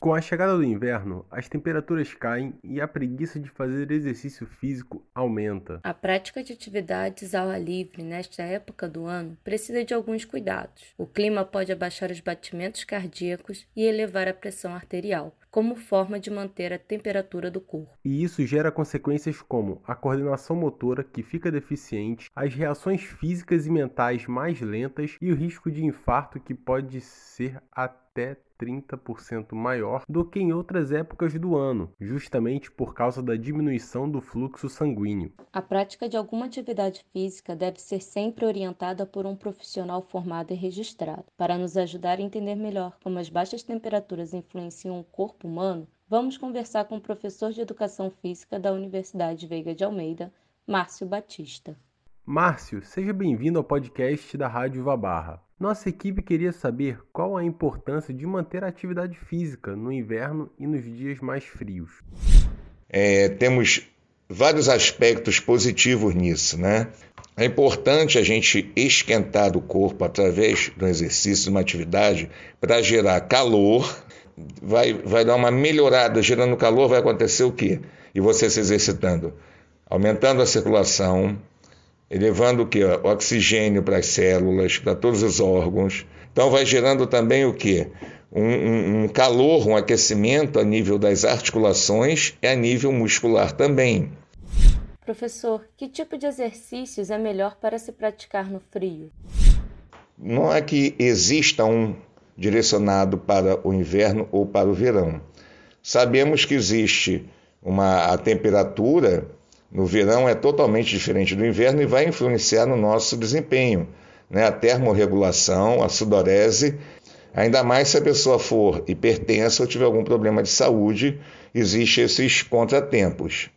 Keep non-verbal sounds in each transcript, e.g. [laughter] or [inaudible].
Com a chegada do inverno, as temperaturas caem e a preguiça de fazer exercício físico aumenta. A prática de atividades ao ar livre nesta época do ano precisa de alguns cuidados. O clima pode abaixar os batimentos cardíacos e elevar a pressão arterial como forma de manter a temperatura do corpo. E isso gera consequências como a coordenação motora que fica deficiente, as reações físicas e mentais mais lentas e o risco de infarto que pode ser até 30% maior do que em outras épocas do ano, justamente por causa da diminuição do fluxo sanguíneo. A prática de alguma atividade física deve ser sempre orientada por um profissional formado e registrado. Para nos ajudar a entender melhor como as baixas temperaturas influenciam o corpo humano, vamos conversar com o professor de Educação Física da Universidade Veiga de Almeida, Márcio Batista. Márcio, seja bem-vindo ao podcast da Rádio Vabarra. Nossa equipe queria saber qual a importância de manter a atividade física no inverno e nos dias mais frios. É, temos vários aspectos positivos nisso, né? É importante a gente esquentar o corpo através do exercício, de uma atividade, para gerar calor. Vai, vai dar uma melhorada, gerando calor, vai acontecer o quê? E você se exercitando? Aumentando a circulação, elevando o que? O oxigênio para as células, para todos os órgãos. Então vai gerando também o que? Um, um, um, calor, um aquecimento a nível das articulações e a nível muscular também. Professor, que tipo de exercícios é melhor para se praticar no frio? Não é que exista um direcionado para o inverno ou para o verão. Sabemos que existe uma a temperatura no verão é totalmente diferente do inverno e vai influenciar no nosso desempenho. Né? A termorregulação, a sudorese, ainda mais se a pessoa for hipertensa ou tiver algum problema de saúde, existem esses contratempos.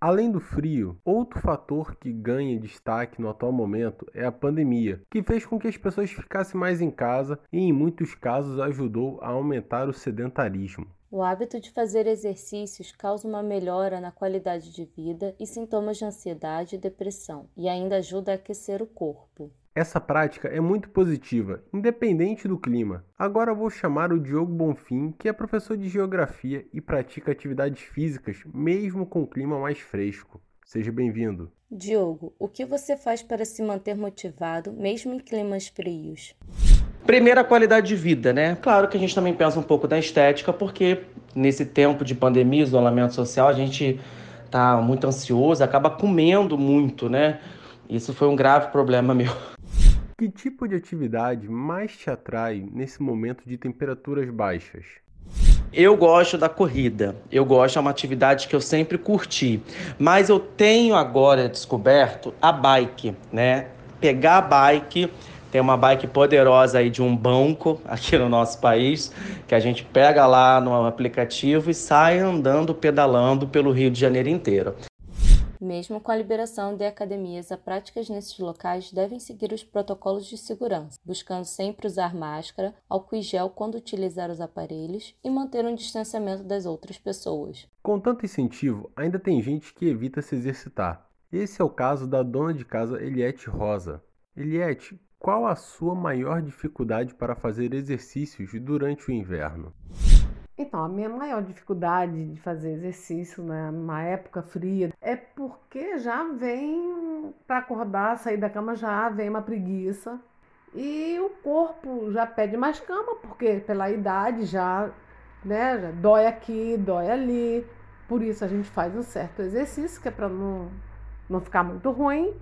Além do frio, outro fator que ganha destaque no atual momento é a pandemia, que fez com que as pessoas ficassem mais em casa e, em muitos casos, ajudou a aumentar o sedentarismo. O hábito de fazer exercícios causa uma melhora na qualidade de vida e sintomas de ansiedade e depressão, e ainda ajuda a aquecer o corpo. Essa prática é muito positiva, independente do clima. Agora vou chamar o Diogo Bonfim, que é professor de geografia e pratica atividades físicas mesmo com o clima mais fresco. Seja bem-vindo. Diogo, o que você faz para se manter motivado mesmo em climas frios? Primeiro, a qualidade de vida, né? Claro que a gente também pensa um pouco da estética, porque nesse tempo de pandemia, isolamento social, a gente tá muito ansioso, acaba comendo muito, né? Isso foi um grave problema [laughs] meu. Que tipo de atividade mais te atrai nesse momento de temperaturas baixas? Eu gosto da corrida. Eu gosto, é uma atividade que eu sempre curti. Mas eu tenho agora descoberto a bike, né? Pegar a bike tem uma bike poderosa aí de um banco aqui no nosso país, que a gente pega lá no aplicativo e sai andando, pedalando pelo Rio de Janeiro inteiro. Mesmo com a liberação de academias, as práticas nesses locais devem seguir os protocolos de segurança, buscando sempre usar máscara, álcool e gel quando utilizar os aparelhos e manter um distanciamento das outras pessoas. Com tanto incentivo, ainda tem gente que evita se exercitar. Esse é o caso da dona de casa Eliette Rosa. Eliette, qual a sua maior dificuldade para fazer exercícios durante o inverno? Então, a minha maior dificuldade de fazer exercício né, numa época fria é porque já vem para acordar, sair da cama já vem uma preguiça e o corpo já pede mais cama porque pela idade já, né, já dói aqui, dói ali. Por isso a gente faz um certo exercício que é para não, não ficar muito ruim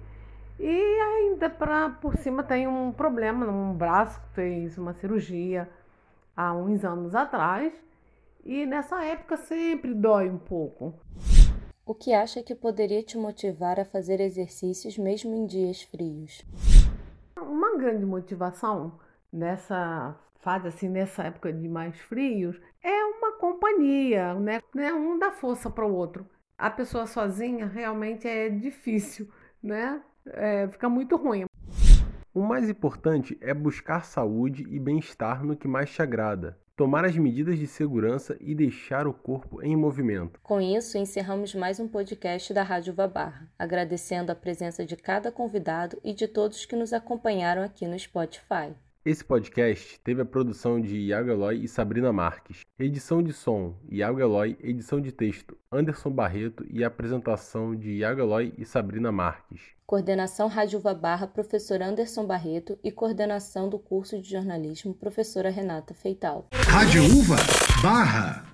e ainda pra, por cima tem um problema num braço que fez uma cirurgia há uns anos atrás. E nessa época sempre dói um pouco. O que acha que poderia te motivar a fazer exercícios mesmo em dias frios? Uma grande motivação nessa fase assim, nessa época de mais frios, é uma companhia, né? Um dá força para o outro. A pessoa sozinha realmente é difícil, né? é, fica muito ruim. O mais importante é buscar saúde e bem-estar no que mais te agrada, tomar as medidas de segurança e deixar o corpo em movimento. Com isso, encerramos mais um podcast da Rádio Vabarra, agradecendo a presença de cada convidado e de todos que nos acompanharam aqui no Spotify. Esse podcast teve a produção de Iago Eloy e Sabrina Marques, edição de som Iago Eloy, edição de texto Anderson Barreto e apresentação de Iago Eloy e Sabrina Marques. Coordenação Rádio Uva Barra, professor Anderson Barreto e coordenação do curso de jornalismo, professora Renata Feital. Rádio Uva Barra.